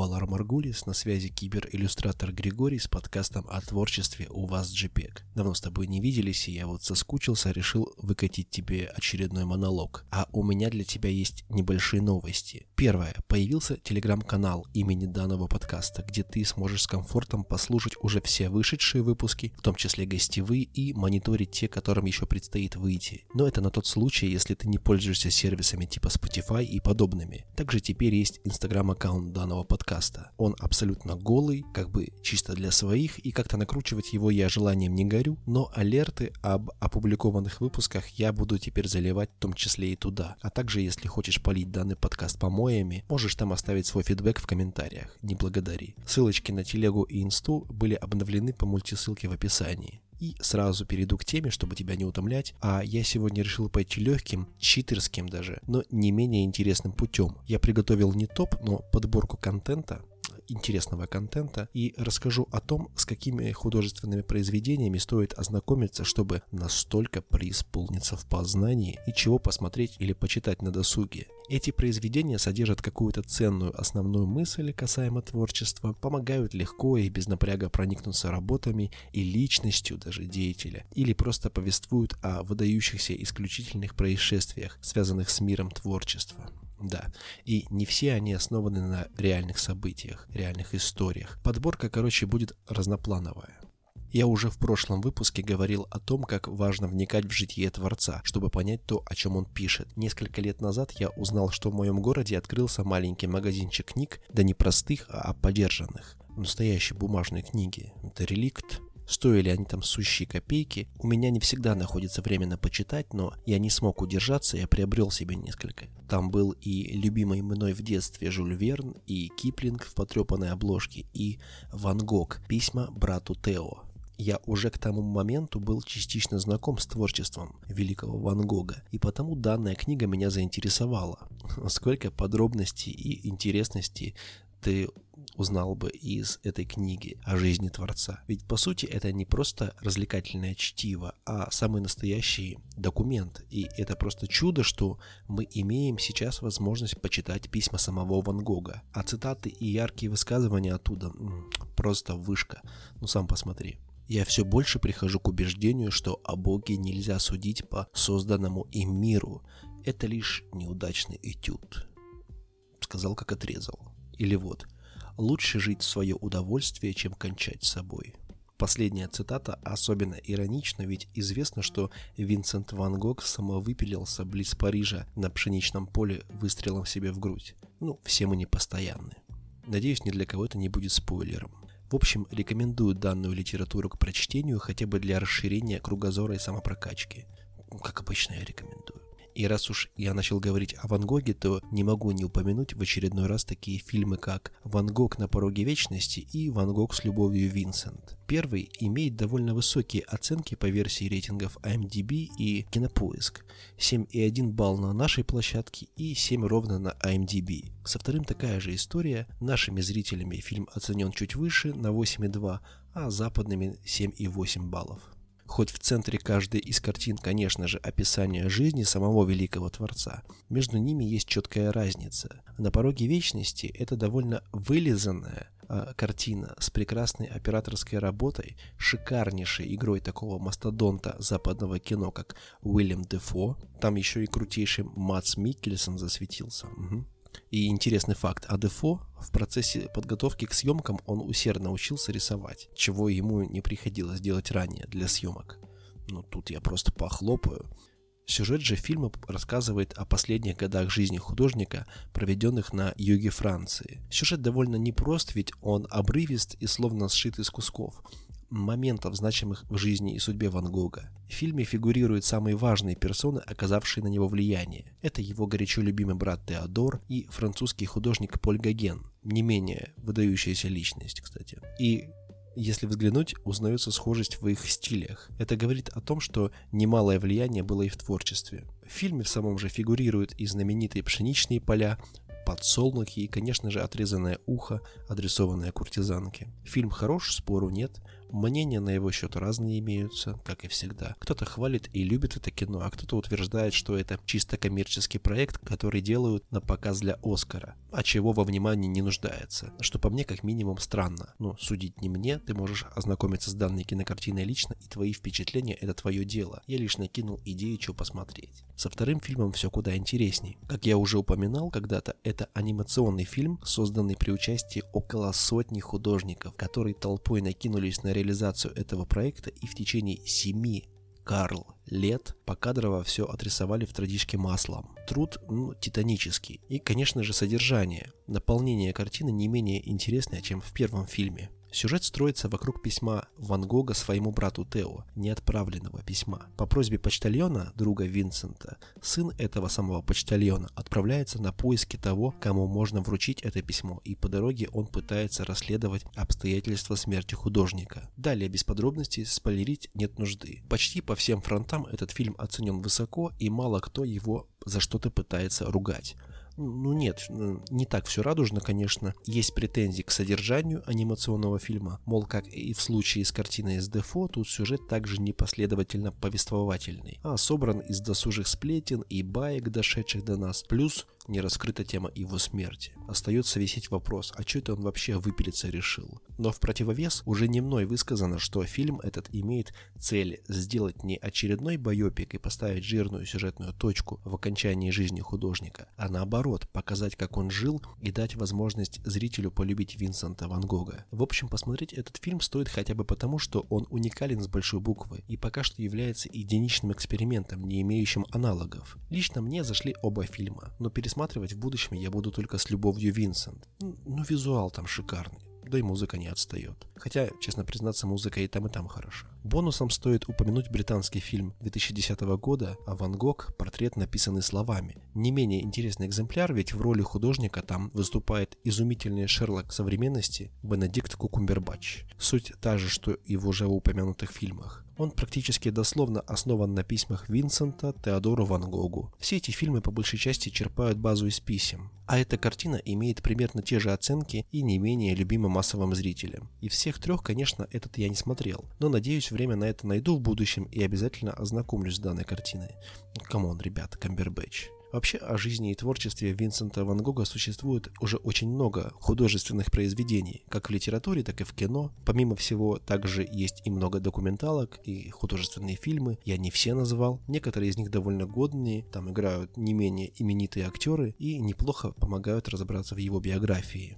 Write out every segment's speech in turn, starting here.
Валар Маргулис, на связи кибер-иллюстратор Григорий с подкастом о творчестве «У вас JPEG». Давно с тобой не виделись, и я вот соскучился, решил выкатить тебе очередной монолог. А у меня для тебя есть небольшие новости. Первое. Появился телеграм-канал имени данного подкаста, где ты сможешь с комфортом послушать уже все вышедшие выпуски, в том числе гостевые, и мониторить те, которым еще предстоит выйти. Но это на тот случай, если ты не пользуешься сервисами типа Spotify и подобными. Также теперь есть инстаграм-аккаунт данного подкаста. Он абсолютно голый, как бы чисто для своих, и как-то накручивать его я желанием не горю, но алерты об опубликованных выпусках я буду теперь заливать в том числе и туда. А также, если хочешь полить данный подкаст помоями, можешь там оставить свой фидбэк в комментариях. Не благодари. Ссылочки на телегу и инсту были обновлены по мультисылке в описании. И сразу перейду к теме, чтобы тебя не утомлять. А я сегодня решил пойти легким, читерским даже, но не менее интересным путем. Я приготовил не топ, но подборку контента, интересного контента и расскажу о том, с какими художественными произведениями стоит ознакомиться, чтобы настолько преисполниться в познании и чего посмотреть или почитать на досуге. Эти произведения содержат какую-то ценную основную мысль касаемо творчества, помогают легко и без напряга проникнуться работами и личностью даже деятеля, или просто повествуют о выдающихся исключительных происшествиях, связанных с миром творчества. Да, и не все они основаны на реальных событиях, реальных историях. Подборка, короче, будет разноплановая. Я уже в прошлом выпуске говорил о том, как важно вникать в житие Творца, чтобы понять то, о чем он пишет. Несколько лет назад я узнал, что в моем городе открылся маленький магазинчик книг, да не простых, а подержанных. Настоящие бумажные книги. Это реликт Стоили они там сущие копейки. У меня не всегда находится время на почитать, но я не смог удержаться, я приобрел себе несколько. Там был и любимый мной в детстве Жюль Верн, и Киплинг в потрепанной обложке, и Ван Гог «Письма брату Тео». Я уже к тому моменту был частично знаком с творчеством великого Ван Гога, и потому данная книга меня заинтересовала. Сколько подробностей и интересностей ты узнал бы из этой книги о жизни Творца. Ведь по сути это не просто развлекательное чтиво, а самый настоящий документ. И это просто чудо, что мы имеем сейчас возможность почитать письма самого Ван Гога. А цитаты и яркие высказывания оттуда просто вышка. Ну сам посмотри. Я все больше прихожу к убеждению, что о Боге нельзя судить по созданному им миру. Это лишь неудачный этюд. Сказал, как отрезал. Или вот – Лучше жить в свое удовольствие, чем кончать с собой. Последняя цитата особенно иронична, ведь известно, что Винсент Ван Гог самовыпилился близ Парижа на пшеничном поле выстрелом себе в грудь. Ну, все мы не постоянны. Надеюсь, ни для кого это не будет спойлером. В общем, рекомендую данную литературу к прочтению хотя бы для расширения кругозора и самопрокачки. Как обычно я рекомендую. И раз уж я начал говорить о Ван Гоге, то не могу не упомянуть в очередной раз такие фильмы, как «Ван Гог на пороге вечности» и «Ван Гог с любовью Винсент». Первый имеет довольно высокие оценки по версии рейтингов IMDb и Кинопоиск. 7,1 балл на нашей площадке и 7 ровно на IMDb. Со вторым такая же история. Нашими зрителями фильм оценен чуть выше на 8,2, а западными 7,8 баллов. Хоть в центре каждой из картин, конечно же, описание жизни самого великого Творца, между ними есть четкая разница. На пороге вечности это довольно вылизанная э, картина с прекрасной операторской работой, шикарнейшей игрой такого мастодонта западного кино, как Уильям Дефо. Там еще и крутейший Мац Миккельсон засветился. Угу. И интересный факт, а в процессе подготовки к съемкам он усердно учился рисовать, чего ему не приходилось делать ранее для съемок. Ну тут я просто похлопаю. Сюжет же фильма рассказывает о последних годах жизни художника, проведенных на юге Франции. Сюжет довольно непрост, ведь он обрывист и словно сшит из кусков моментов, значимых в жизни и судьбе Ван Гога. В фильме фигурируют самые важные персоны, оказавшие на него влияние. Это его горячо любимый брат Теодор и французский художник Поль Гоген, не менее выдающаяся личность, кстати. И если взглянуть, узнается схожесть в их стилях. Это говорит о том, что немалое влияние было и в творчестве. В фильме в самом же фигурируют и знаменитые пшеничные поля, подсолнухи и, конечно же, отрезанное ухо, адресованное куртизанке. Фильм хорош, спору нет, Мнения на его счет разные имеются, как и всегда. Кто-то хвалит и любит это кино, а кто-то утверждает, что это чисто коммерческий проект, который делают на показ для Оскара, а чего во внимании не нуждается. Что по мне как минимум странно. Но судить не мне, ты можешь ознакомиться с данной кинокартиной лично, и твои впечатления это твое дело. Я лишь накинул идею, что посмотреть. Со вторым фильмом все куда интересней. Как я уже упоминал когда-то, это анимационный фильм, созданный при участии около сотни художников, которые толпой накинулись на реализацию этого проекта и в течение семи Карл лет покадрово все отрисовали в традишке маслом. Труд ну, титанический. И, конечно же, содержание. Наполнение картины не менее интересное, чем в первом фильме. Сюжет строится вокруг письма Ван Гога своему брату Тео, неотправленного письма. По просьбе почтальона, друга Винсента, сын этого самого почтальона отправляется на поиски того, кому можно вручить это письмо, и по дороге он пытается расследовать обстоятельства смерти художника. Далее без подробностей спойлерить нет нужды. Почти по всем фронтам этот фильм оценен высоко, и мало кто его за что-то пытается ругать. Ну нет, не так все радужно, конечно. Есть претензии к содержанию анимационного фильма. Мол, как и в случае с картиной с Дефо, тут сюжет также непоследовательно повествовательный, а собран из досужих сплетен и баек, дошедших до нас, плюс не раскрыта тема его смерти. Остается висеть вопрос, а что это он вообще выпилиться решил? Но в противовес уже не мной высказано, что фильм этот имеет цель сделать не очередной байопик и поставить жирную сюжетную точку в окончании жизни художника, а наоборот, показать, как он жил и дать возможность зрителю полюбить Винсента Ван Гога. В общем, посмотреть этот фильм стоит хотя бы потому, что он уникален с большой буквы и пока что является единичным экспериментом, не имеющим аналогов. Лично мне зашли оба фильма, но пересмотреть пересматривать в будущем я буду только с любовью Винсент. Ну, визуал там шикарный да и музыка не отстает. Хотя, честно признаться, музыка и там, и там хороша. Бонусом стоит упомянуть британский фильм 2010 года «А Ван Гог. Портрет, написанный словами». Не менее интересный экземпляр, ведь в роли художника там выступает изумительный Шерлок современности Бенедикт Кукумбербач. Суть та же, что и в уже упомянутых фильмах. Он практически дословно основан на письмах Винсента Теодору Ван Гогу. Все эти фильмы по большей части черпают базу из писем. А эта картина имеет примерно те же оценки и не менее любима массовым зрителям. И всех трех, конечно, этот я не смотрел, но надеюсь время на это найду в будущем и обязательно ознакомлюсь с данной картиной. Come on, ребята, Камбербэтч. Вообще о жизни и творчестве Винсента Ван Гога существует уже очень много художественных произведений, как в литературе, так и в кино. Помимо всего, также есть и много документалок, и художественные фильмы. Я не все назвал. Некоторые из них довольно годные, там играют не менее именитые актеры и неплохо помогают разобраться в его биографии.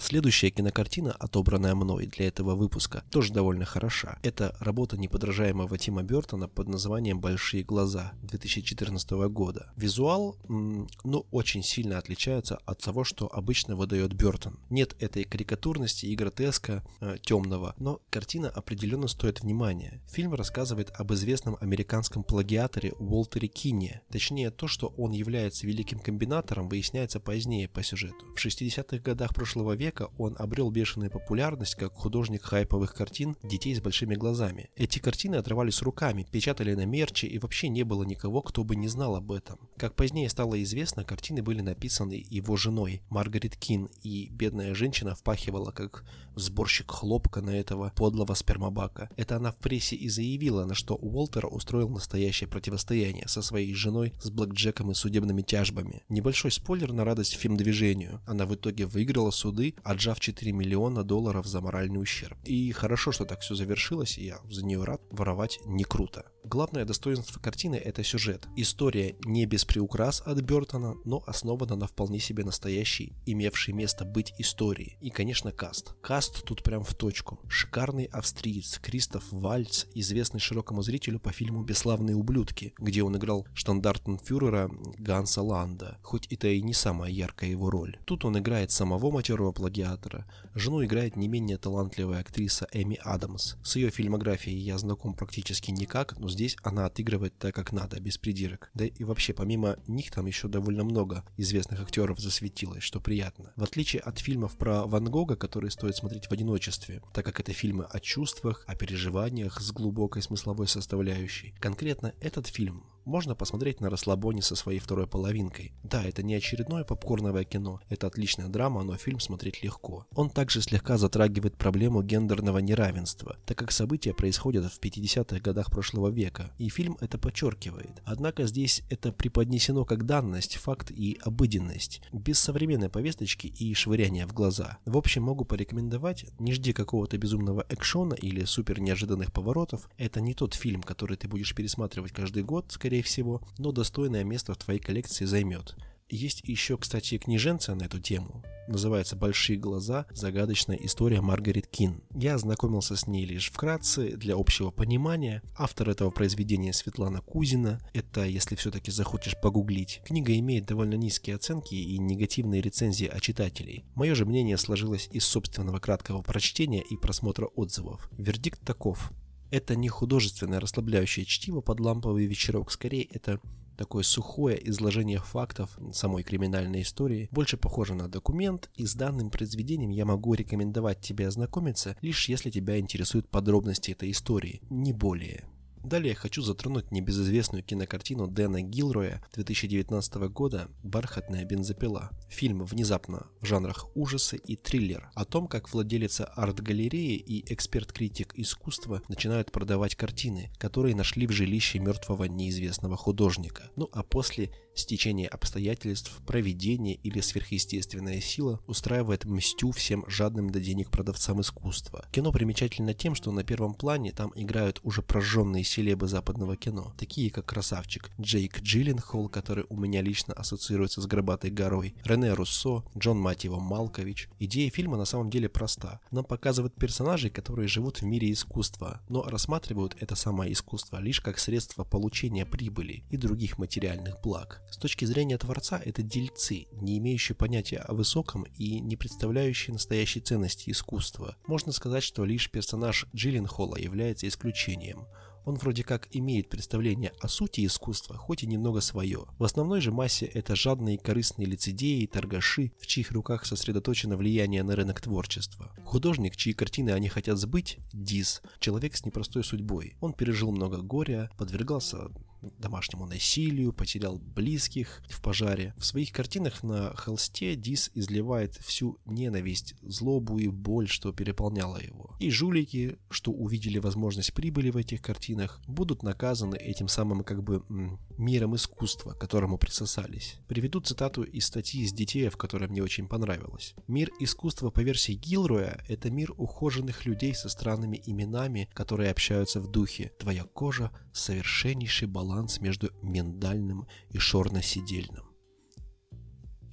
Следующая кинокартина, отобранная мной для этого выпуска, тоже довольно хороша. Это работа неподражаемого Тима Бертона под названием «Большие глаза» 2014 года. Визуал, ну, очень сильно отличается от того, что обычно выдает Бертон. Нет этой карикатурности и гротеска э, темного, но картина определенно стоит внимания. Фильм рассказывает об известном американском плагиаторе Уолтере Кинне. Точнее, то, что он является великим комбинатором, выясняется позднее по сюжету. В 60-х годах прошлого века века он обрел бешеную популярность как художник хайповых картин детей с большими глазами. Эти картины отрывались руками, печатали на мерче и вообще не было никого, кто бы не знал об этом. Как позднее стало известно, картины были написаны его женой Маргарет Кин, и бедная женщина впахивала как сборщик хлопка на этого подлого спермобака. Это она в прессе и заявила, на что Уолтер устроил настоящее противостояние со своей женой с блэкджеком и судебными тяжбами. Небольшой спойлер на радость фильм-движению. Она в итоге выиграла суды, отжав 4 миллиона долларов за моральный ущерб. И хорошо, что так все завершилось, и я за нее рад. Воровать не круто. Главное достоинство картины – это сюжет. История не без приукрас от Бертона, но основана на вполне себе настоящей, имевшей место быть истории. И, конечно, каст. Каст тут прям в точку. Шикарный австриец Кристоф Вальц, известный широкому зрителю по фильму «Бесславные ублюдки», где он играл штандартенфюрера Ганса Ланда, хоть это и не самая яркая его роль. Тут он играет самого матерого плагиатора. Жену играет не менее талантливая актриса Эми Адамс. С ее фильмографией я знаком практически никак, но здесь она отыгрывает так, как надо, без придирок. Да и вообще, помимо них там еще довольно много известных актеров засветилось, что приятно. В отличие от фильмов про Ван Гога, которые стоит смотреть в одиночестве, так как это фильмы о чувствах, о переживаниях с глубокой смысловой составляющей. Конкретно этот фильм можно посмотреть на расслабоне со своей второй половинкой. Да, это не очередное попкорновое кино, это отличная драма, но фильм смотреть легко. Он также слегка затрагивает проблему гендерного неравенства, так как события происходят в 50-х годах прошлого века, и фильм это подчеркивает. Однако здесь это преподнесено как данность, факт и обыденность, без современной повесточки и швыряния в глаза. В общем, могу порекомендовать, не жди какого-то безумного экшона или супер неожиданных поворотов, это не тот фильм, который ты будешь пересматривать каждый год, скорее всего, но достойное место в твоей коллекции займет. Есть еще, кстати, книженция на эту тему. Называется «Большие глаза. Загадочная история Маргарет Кин». Я ознакомился с ней лишь вкратце, для общего понимания. Автор этого произведения Светлана Кузина. Это, если все-таки захочешь погуглить. Книга имеет довольно низкие оценки и негативные рецензии от читателей. Мое же мнение сложилось из собственного краткого прочтения и просмотра отзывов. Вердикт таков. Это не художественное расслабляющее чтиво под ламповый вечерок, скорее это такое сухое изложение фактов самой криминальной истории, больше похоже на документ, и с данным произведением я могу рекомендовать тебе ознакомиться, лишь если тебя интересуют подробности этой истории, не более. Далее хочу затронуть небезызвестную кинокартину Дэна Гилроя 2019 года «Бархатная бензопила». Фильм внезапно в жанрах ужасы и триллер о том, как владелица арт-галереи и эксперт-критик искусства начинают продавать картины, которые нашли в жилище мертвого неизвестного художника. Ну а после стечение обстоятельств, проведение или сверхъестественная сила устраивает мстю всем жадным до денег продавцам искусства. Кино примечательно тем, что на первом плане там играют уже прожженные селебы западного кино, такие как красавчик Джейк Джилленхол, который у меня лично ассоциируется с Горбатой горой, Рене Руссо, Джон Матьево Малкович. Идея фильма на самом деле проста. Нам показывают персонажей, которые живут в мире искусства, но рассматривают это самое искусство лишь как средство получения прибыли и других материальных благ. С точки зрения Творца это дельцы, не имеющие понятия о высоком и не представляющие настоящей ценности искусства. Можно сказать, что лишь персонаж Джилленхола является исключением. Он вроде как имеет представление о сути искусства, хоть и немного свое. В основной же массе это жадные и корыстные лицедеи, торгаши, в чьих руках сосредоточено влияние на рынок творчества. Художник, чьи картины они хотят сбыть, Диз, человек с непростой судьбой. Он пережил много горя, подвергался домашнему насилию, потерял близких в пожаре. В своих картинах на холсте Дис изливает всю ненависть, злобу и боль, что переполняло его. И жулики, что увидели возможность прибыли в этих картинах, будут наказаны этим самым как бы миром искусства, к которому присосались. Приведу цитату из статьи из Детеев, которая мне очень понравилась. Мир искусства по версии Гилроя – это мир ухоженных людей со странными именами, которые общаются в духе. Твоя кожа – совершеннейший баланс баланс между миндальным и шорно-сидельным.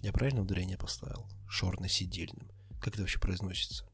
Я правильно ударение поставил? Шорно-сидельным. Как это вообще произносится?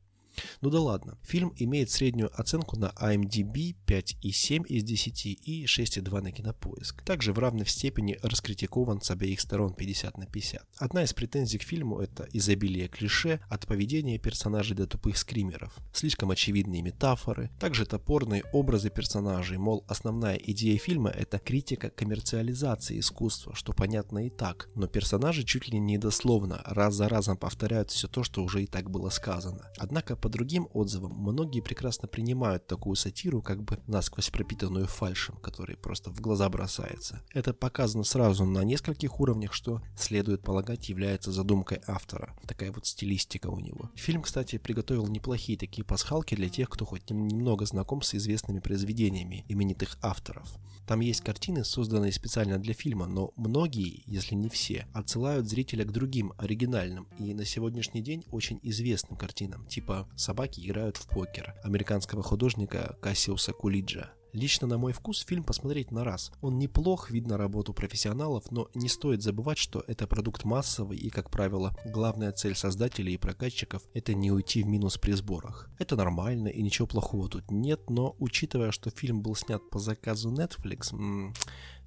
Ну да ладно. Фильм имеет среднюю оценку на IMDb 5,7 из 10 и 6,2 на кинопоиск. Также в равной степени раскритикован с обеих сторон 50 на 50. Одна из претензий к фильму это изобилие клише от поведения персонажей до тупых скримеров. Слишком очевидные метафоры, также топорные образы персонажей, мол, основная идея фильма это критика коммерциализации искусства, что понятно и так, но персонажи чуть ли не дословно раз за разом повторяют все то, что уже и так было сказано. Однако по другим отзывам, многие прекрасно принимают такую сатиру, как бы насквозь пропитанную фальшем, который просто в глаза бросается. Это показано сразу на нескольких уровнях, что, следует полагать, является задумкой автора. Такая вот стилистика у него. Фильм, кстати, приготовил неплохие такие пасхалки для тех, кто хоть немного знаком с известными произведениями именитых авторов. Там есть картины, созданные специально для фильма, но многие, если не все, отсылают зрителя к другим, оригинальным и на сегодняшний день очень известным картинам, типа «Собаки играют в покер» американского художника Кассиуса Кулиджа. Лично на мой вкус фильм посмотреть на раз. Он неплох, видно работу профессионалов, но не стоит забывать, что это продукт массовый и, как правило, главная цель создателей и прокатчиков – это не уйти в минус при сборах. Это нормально и ничего плохого тут нет, но учитывая, что фильм был снят по заказу Netflix, м-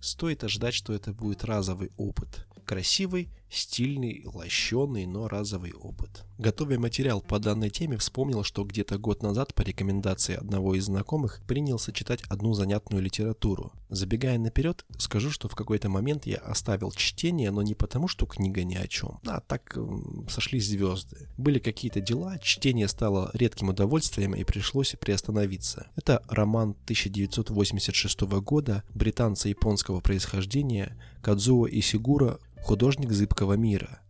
стоит ожидать, что это будет разовый опыт. Красивый, Стильный, лощеный, но разовый опыт. Готовя материал по данной теме, вспомнил, что где-то год назад по рекомендации одного из знакомых принялся читать одну занятную литературу. Забегая наперед, скажу, что в какой-то момент я оставил чтение, но не потому, что книга ни о чем, а так сошлись звезды. Были какие-то дела, чтение стало редким удовольствием и пришлось приостановиться. Это роман 1986 года британца японского происхождения Кадзуо Исигура «Художник зыбкого мира».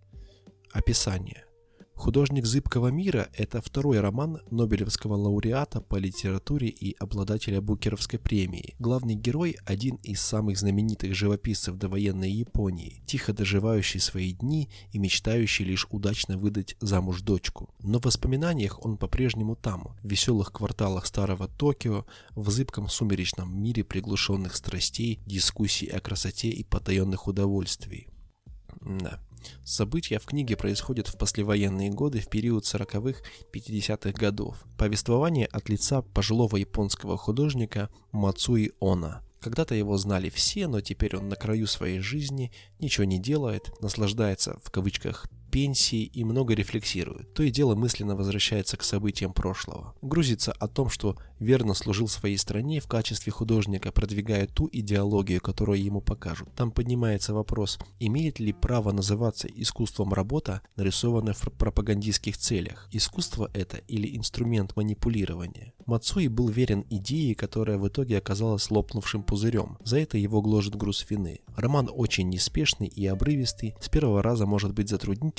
Описание. «Художник зыбкого мира» — это второй роман Нобелевского лауреата по литературе и обладателя Букеровской премии. Главный герой — один из самых знаменитых живописцев довоенной Японии, тихо доживающий свои дни и мечтающий лишь удачно выдать замуж дочку. Но в воспоминаниях он по-прежнему там, в веселых кварталах старого Токио, в зыбком сумеречном мире приглушенных страстей, дискуссий о красоте и потаенных удовольствий. Да. События в книге происходят в послевоенные годы в период 40-х, 50-х годов. Повествование от лица пожилого японского художника Мацуи Она. Когда-то его знали все, но теперь он на краю своей жизни, ничего не делает, наслаждается в кавычках пенсии и много рефлексирует. То и дело мысленно возвращается к событиям прошлого. Грузится о том, что верно служил своей стране в качестве художника, продвигая ту идеологию, которую ему покажут. Там поднимается вопрос, имеет ли право называться искусством работа, нарисованная в пропагандистских целях. Искусство это или инструмент манипулирования. Мацуи был верен идее, которая в итоге оказалась лопнувшим пузырем. За это его гложет груз вины. Роман очень неспешный и обрывистый, с первого раза может быть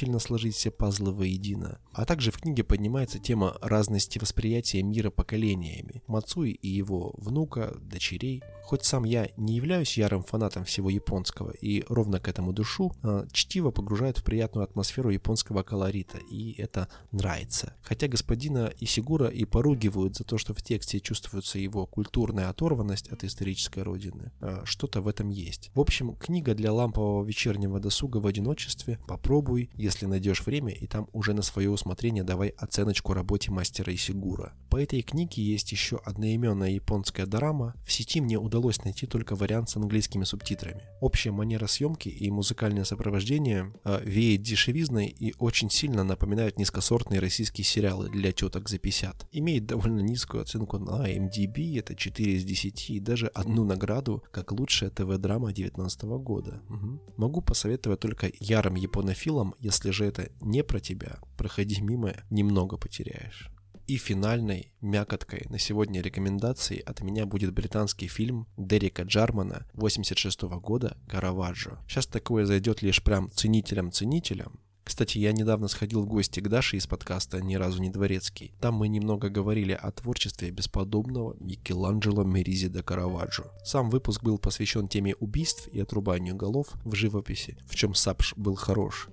затруднительно сложить все пазлы воедино. А также в книге поднимается тема разности восприятия мира поколениями. Мацуи и его внука, дочерей. Хоть сам я не являюсь ярым фанатом всего японского и ровно к этому душу, а, чтиво погружает в приятную атмосферу японского колорита, и это нравится. Хотя господина Исигура и поругивают за то, что в тексте чувствуется его культурная оторванность от исторической родины, а, что-то в этом есть. В общем, книга для лампового вечернего досуга в одиночестве. Попробуй, если найдешь время, и там уже на свое усмотрение давай оценочку работе мастера Исигура. По этой книге есть еще одноименная японская драма. В сети мне удалось найти только вариант с английскими субтитрами. Общая манера съемки и музыкальное сопровождение э, веет дешевизной и очень сильно напоминают низкосортные российские сериалы для теток за 50. Имеет довольно низкую оценку на MDB, это 4 из 10, и даже одну награду как лучшая ТВ-драма 2019 года. Угу. Могу посоветовать только ярым японофилам, если же это не про тебя, проходи мимо, немного потеряешь. И финальной мякоткой на сегодня рекомендации от меня будет британский фильм Дерека Джармана 86 года «Караваджо». Сейчас такое зайдет лишь прям ценителям-ценителям, кстати, я недавно сходил в гости к Даше из подкаста «Ни разу не дворецкий». Там мы немного говорили о творчестве бесподобного Микеланджело Меризи де Караваджо. Сам выпуск был посвящен теме убийств и отрубанию голов в живописи, в чем Сапш был хорош.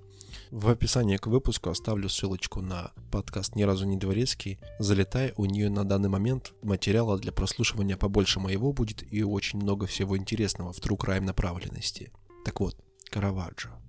В описании к выпуску оставлю ссылочку на подкаст «Ни разу не дворецкий». Залетай, у нее на данный момент материала для прослушивания побольше моего будет и очень много всего интересного в true crime направленности. Так вот, Караваджо.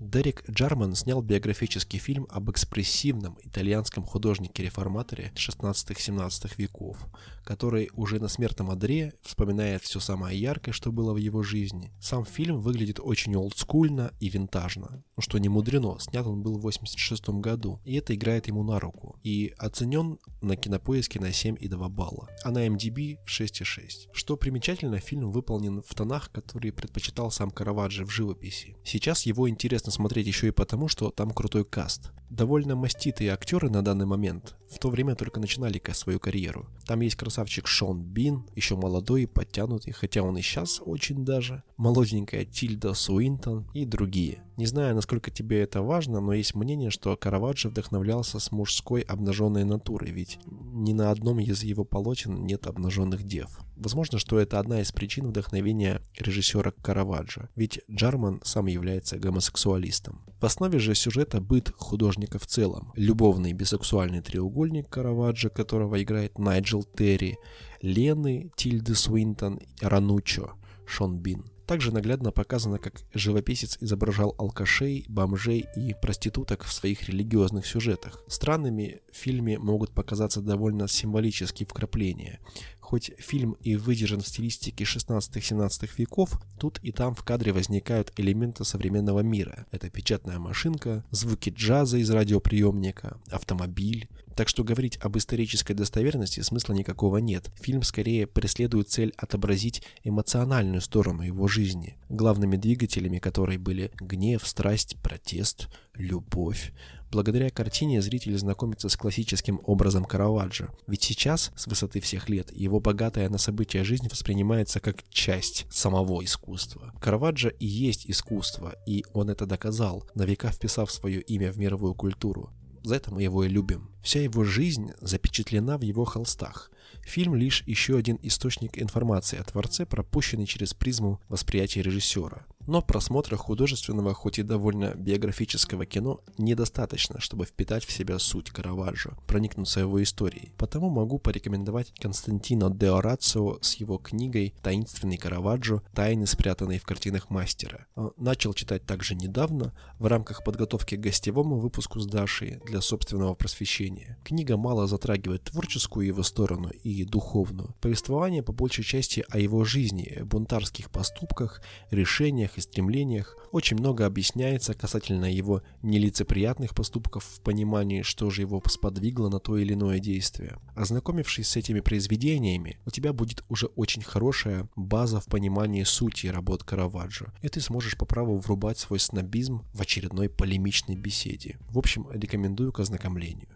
Дерек Джарман снял биографический фильм об экспрессивном итальянском художнике-реформаторе 16-17 веков, который уже на смертном одре вспоминает все самое яркое, что было в его жизни. Сам фильм выглядит очень олдскульно и винтажно, ну что не мудрено, снят он был в 86 году, и это играет ему на руку, и оценен на кинопоиске на 7,2 балла, а на MDB в 6,6. Что примечательно, фильм выполнен в тонах, которые предпочитал сам Караваджо в живописи. Сейчас его интересно интересно смотреть еще и потому, что там крутой каст. Довольно маститые актеры на данный момент в то время только начинали свою карьеру. Там есть красавчик Шон Бин, еще молодой и подтянутый, хотя он и сейчас очень даже, молоденькая Тильда Суинтон и другие. Не знаю, насколько тебе это важно, но есть мнение, что Караваджо вдохновлялся с мужской обнаженной натурой, ведь ни на одном из его полотен нет обнаженных дев. Возможно, что это одна из причин вдохновения режиссера Караваджо, ведь Джарман сам является гомосексуалистом. В основе же сюжета быт художника в целом, любовный бисексуальный треугольник Караваджо, которого играет Найджел Терри, Лены, Тильды Свинтон, Ранучо, Шон Бин. Также наглядно показано, как живописец изображал алкашей, бомжей и проституток в своих религиозных сюжетах. Странными в фильме могут показаться довольно символические вкрапления. Хоть фильм и выдержан в стилистике 16-17 веков, тут и там в кадре возникают элементы современного мира. Это печатная машинка, звуки джаза из радиоприемника, автомобиль, так что говорить об исторической достоверности смысла никакого нет. Фильм скорее преследует цель отобразить эмоциональную сторону его жизни, главными двигателями которой были гнев, страсть, протест, любовь. Благодаря картине зритель знакомится с классическим образом Караваджо. Ведь сейчас, с высоты всех лет, его богатая на события жизнь воспринимается как часть самого искусства. Караваджо и есть искусство, и он это доказал, на века вписав свое имя в мировую культуру. За это мы его и любим. Вся его жизнь запечатлена в его холстах. Фильм лишь еще один источник информации о творце, пропущенный через призму восприятия режиссера. Но просмотра художественного, хоть и довольно биографического кино, недостаточно, чтобы впитать в себя суть Караваджо, проникнуться его историей. Потому могу порекомендовать Константино де Орацио с его книгой «Таинственный Караваджо. Тайны, спрятанные в картинах мастера». А, начал читать также недавно, в рамках подготовки к гостевому выпуску с Дашей для собственного просвещения. Книга мало затрагивает творческую его сторону и духовную. Повествование по большей части о его жизни, бунтарских поступках, решениях и стремлениях, очень много объясняется касательно его нелицеприятных поступков в понимании, что же его сподвигло на то или иное действие. Ознакомившись с этими произведениями, у тебя будет уже очень хорошая база в понимании сути работ Караваджо, и ты сможешь по праву врубать свой снобизм в очередной полемичной беседе. В общем, рекомендую к ознакомлению.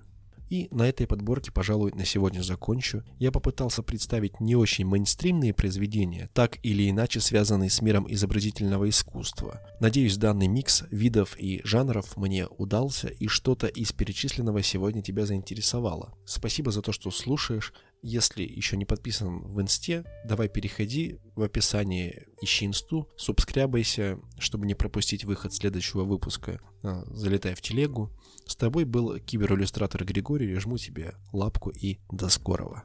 И на этой подборке, пожалуй, на сегодня закончу. Я попытался представить не очень мейнстримные произведения, так или иначе связанные с миром изобразительного искусства. Надеюсь, данный микс видов и жанров мне удался, и что-то из перечисленного сегодня тебя заинтересовало. Спасибо за то, что слушаешь. Если еще не подписан в инсте, давай переходи в описании, ищи инсту, субскрябайся, чтобы не пропустить выход следующего выпуска. А, залетай в телегу. С тобой был кибериллюстратор Григорий, жму тебе лапку и до скорого.